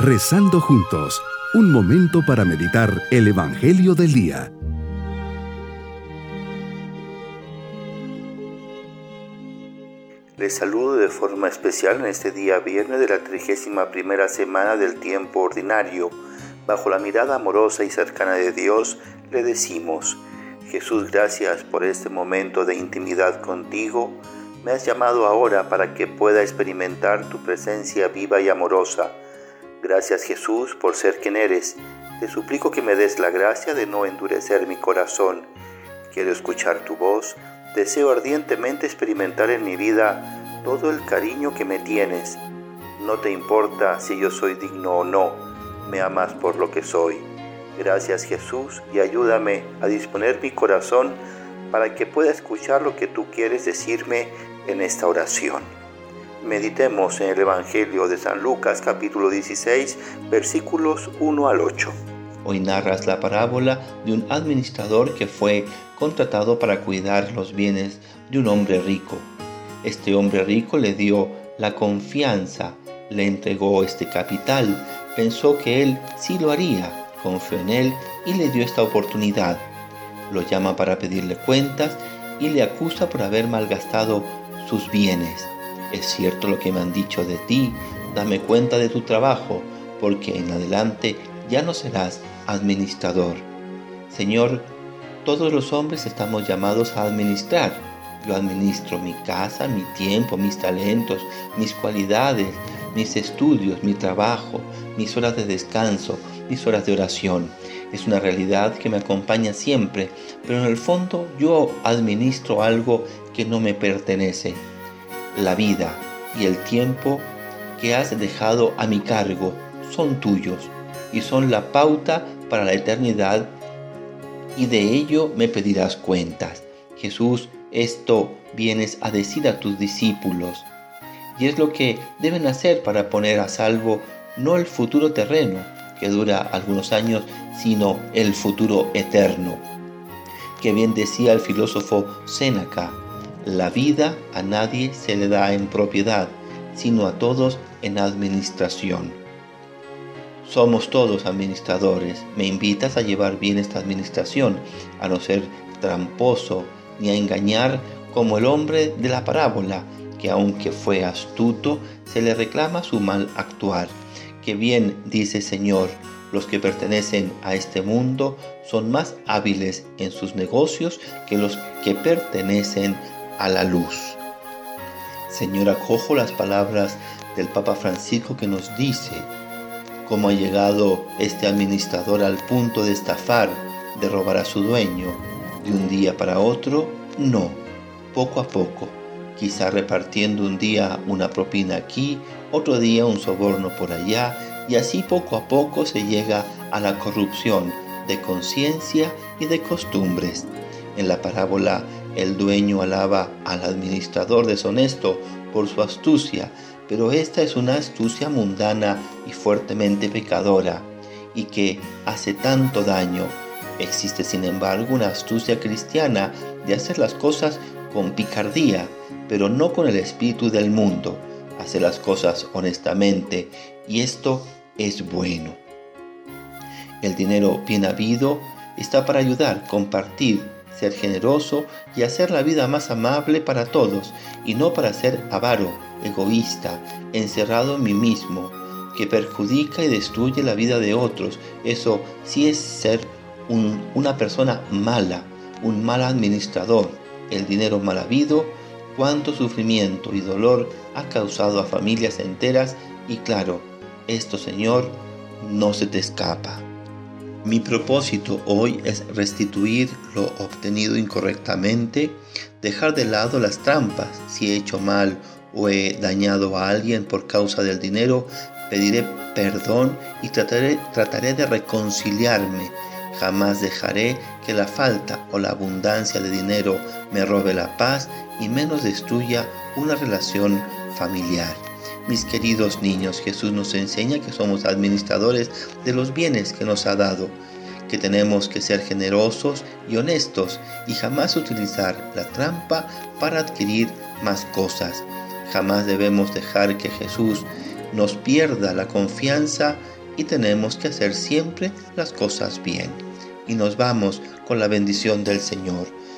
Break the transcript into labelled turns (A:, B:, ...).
A: Rezando juntos, un momento para meditar el Evangelio del Día.
B: Les saludo de forma especial en este día viernes de la 31 primera semana del tiempo ordinario. Bajo la mirada amorosa y cercana de Dios, le decimos, Jesús, gracias por este momento de intimidad contigo. Me has llamado ahora para que pueda experimentar tu presencia viva y amorosa. Gracias Jesús por ser quien eres. Te suplico que me des la gracia de no endurecer mi corazón. Quiero escuchar tu voz Deseo ardientemente experimentar en mi vida todo el cariño que me tienes. No te importa si yo soy digno o no, me amas por lo que soy. Gracias Jesús y ayúdame a disponer mi corazón para que pueda escuchar lo que tú quieres decirme en esta oración. Meditemos en el Evangelio de San Lucas capítulo 16 versículos 1 al 8.
C: Hoy narras la parábola de un administrador que fue contratado para cuidar los bienes de un hombre rico. Este hombre rico le dio la confianza, le entregó este capital, pensó que él sí lo haría, confió en él y le dio esta oportunidad. Lo llama para pedirle cuentas y le acusa por haber malgastado sus bienes. Es cierto lo que me han dicho de ti, dame cuenta de tu trabajo, porque en adelante ya no serás administrador. Señor, todos los hombres estamos llamados a administrar. Yo administro mi casa, mi tiempo, mis talentos, mis cualidades, mis estudios, mi trabajo, mis horas de descanso, mis horas de oración. Es una realidad que me acompaña siempre, pero en el fondo yo administro algo que no me pertenece. La vida y el tiempo que has dejado a mi cargo son tuyos y son la pauta para la eternidad y de ello me pedirás cuentas. Jesús, esto vienes a decir a tus discípulos y es lo que deben hacer para poner a salvo no el futuro terreno que dura algunos años, sino el futuro eterno. Que bien decía el filósofo Séneca, la vida a nadie se le da en propiedad, sino a todos en administración. Somos todos administradores. Me invitas a llevar bien esta administración, a no ser tramposo ni a engañar como el hombre de la parábola, que aunque fue astuto, se le reclama su mal actuar. Que bien dice Señor, los que pertenecen a este mundo son más hábiles en sus negocios que los que pertenecen a la luz. Señor, acojo las palabras del Papa Francisco que nos dice, cómo ha llegado este administrador al punto de estafar, de robar a su dueño, de un día para otro, no, poco a poco, quizá repartiendo un día una propina aquí, otro día un soborno por allá, y así poco a poco se llega a la corrupción de conciencia y de costumbres. En la parábola, el dueño alaba al administrador deshonesto por su astucia, pero esta es una astucia mundana y fuertemente pecadora, y que hace tanto daño. Existe sin embargo una astucia cristiana de hacer las cosas con picardía, pero no con el espíritu del mundo, hacer las cosas honestamente, y esto es bueno. El dinero bien habido está para ayudar, compartir, ser generoso y hacer la vida más amable para todos, y no para ser avaro, egoísta, encerrado en mí mismo, que perjudica y destruye la vida de otros. Eso sí es ser una persona mala, un mal administrador. El dinero mal habido, cuánto sufrimiento y dolor ha causado a familias enteras y claro, esto Señor no se te escapa. Mi propósito hoy es restituir lo obtenido incorrectamente, dejar de lado las trampas si he hecho mal o he dañado a alguien por causa del dinero, pediré perdón y trataré, de reconciliarme. Jamás dejaré que la falta o la abundancia de dinero me robe la paz y menos destruya una relación familiar. Mis queridos niños, Jesús nos enseña que somos administradores de los bienes que nos ha dado, que tenemos que ser generosos y honestos y jamás utilizar la trampa para adquirir más cosas. Jamás debemos dejar que Jesús nos pierda la confianza y tenemos que hacer siempre las cosas bien. Y nos vamos con la bendición del Señor.